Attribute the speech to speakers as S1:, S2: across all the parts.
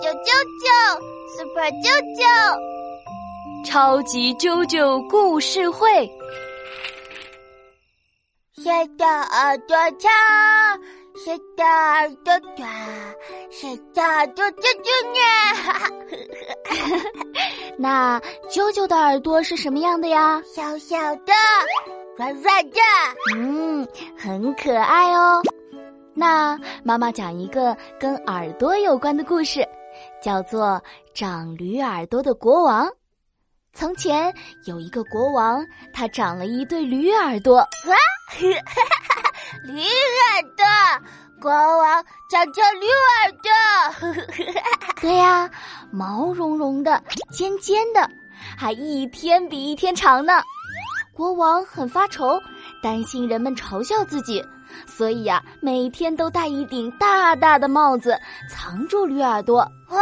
S1: 啾啾啾，Super 啾啾，
S2: 超级啾啾故事会。
S1: 谁的耳朵长？谁的耳朵短？谁的耳朵啾啾
S2: 呢？那啾啾的耳朵是什么样的呀？
S1: 小小的，软软的，
S2: 嗯，很可爱哦。那妈妈讲一个跟耳朵有关的故事，叫做《长驴耳朵的国王》。从前有一个国王，他长了一对驴耳朵。啊，
S1: 驴耳朵，国王长着驴耳
S2: 朵。对呀，毛茸茸的，尖尖的，还一天比一天长呢。国王很发愁，担心人们嘲笑自己。所以呀，每天都戴一顶大大的帽子，藏住驴耳朵。
S1: 哦，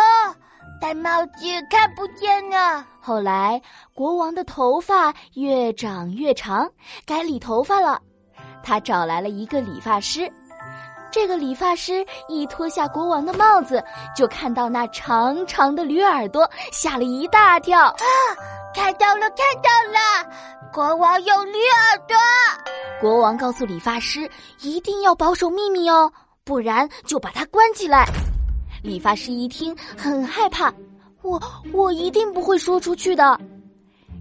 S1: 戴帽子看不见啊。
S2: 后来，国王的头发越长越长，该理头发了。他找来了一个理发师。这个理发师一脱下国王的帽子，就看到那长长的驴耳朵，吓了一大跳。啊，
S1: 看到了，看到了，国王有绿耳朵。
S2: 国王告诉理发师，一定要保守秘密哦，不然就把他关起来。理发师一听，很害怕，我我一定不会说出去的。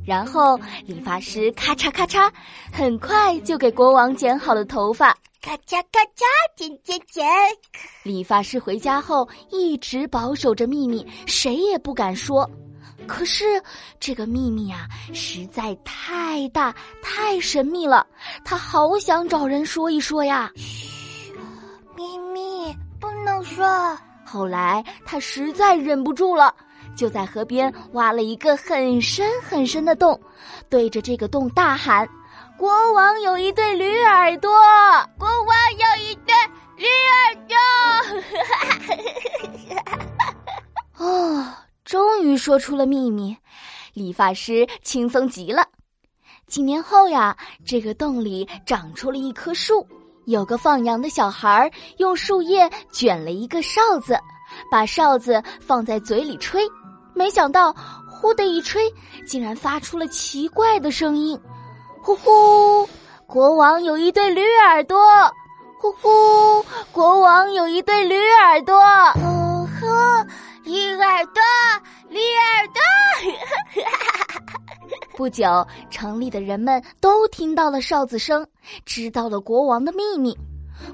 S2: 然后理发师咔嚓咔嚓，很快就给国王剪好了头发。
S1: 咔嚓咔嚓，剪剪剪。
S2: 理发师回家后一直保守着秘密，谁也不敢说。可是这个秘密啊，实在太大太神秘了，他好想找人说一说呀。
S1: 嘘，秘密不能说。
S2: 后来他实在忍不住了，就在河边挖了一个很深很深的洞，对着这个洞大喊：“国王有一对驴耳朵，
S1: 国王有一对
S2: 说出了秘密，理发师轻松极了。几年后呀，这个洞里长出了一棵树，有个放羊的小孩用树叶卷了一个哨子，把哨子放在嘴里吹，没想到“呼”的一吹，竟然发出了奇怪的声音：“呼呼，国王有一对驴耳朵，呼呼，国王有一对驴耳朵。”
S1: 驴耳朵，驴耳朵！
S2: 不久，城里的人们都听到了哨子声，知道了国王的秘密。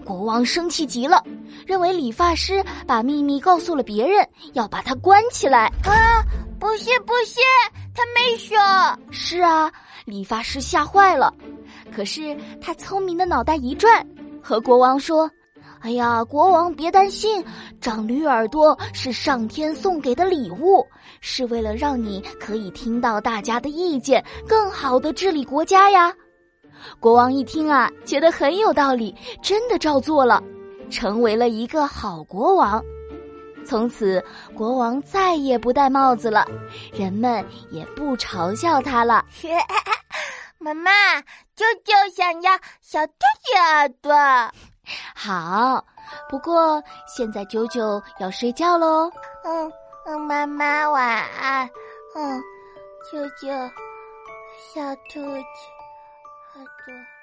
S2: 国王生气极了，认为理发师把秘密告诉了别人，要把他关起来。
S1: 啊，不是不是，他没说。
S2: 是啊，理发师吓坏了。可是他聪明的脑袋一转，和国王说。哎呀，国王别担心，长驴耳朵是上天送给的礼物，是为了让你可以听到大家的意见，更好的治理国家呀。国王一听啊，觉得很有道理，真的照做了，成为了一个好国王。从此，国王再也不戴帽子了，人们也不嘲笑他了。
S1: 妈妈，舅舅想要小兔子耳朵。
S2: 好，不过现在九九要睡觉喽。
S1: 嗯嗯，妈妈晚安。嗯，九九，小兔子，好的。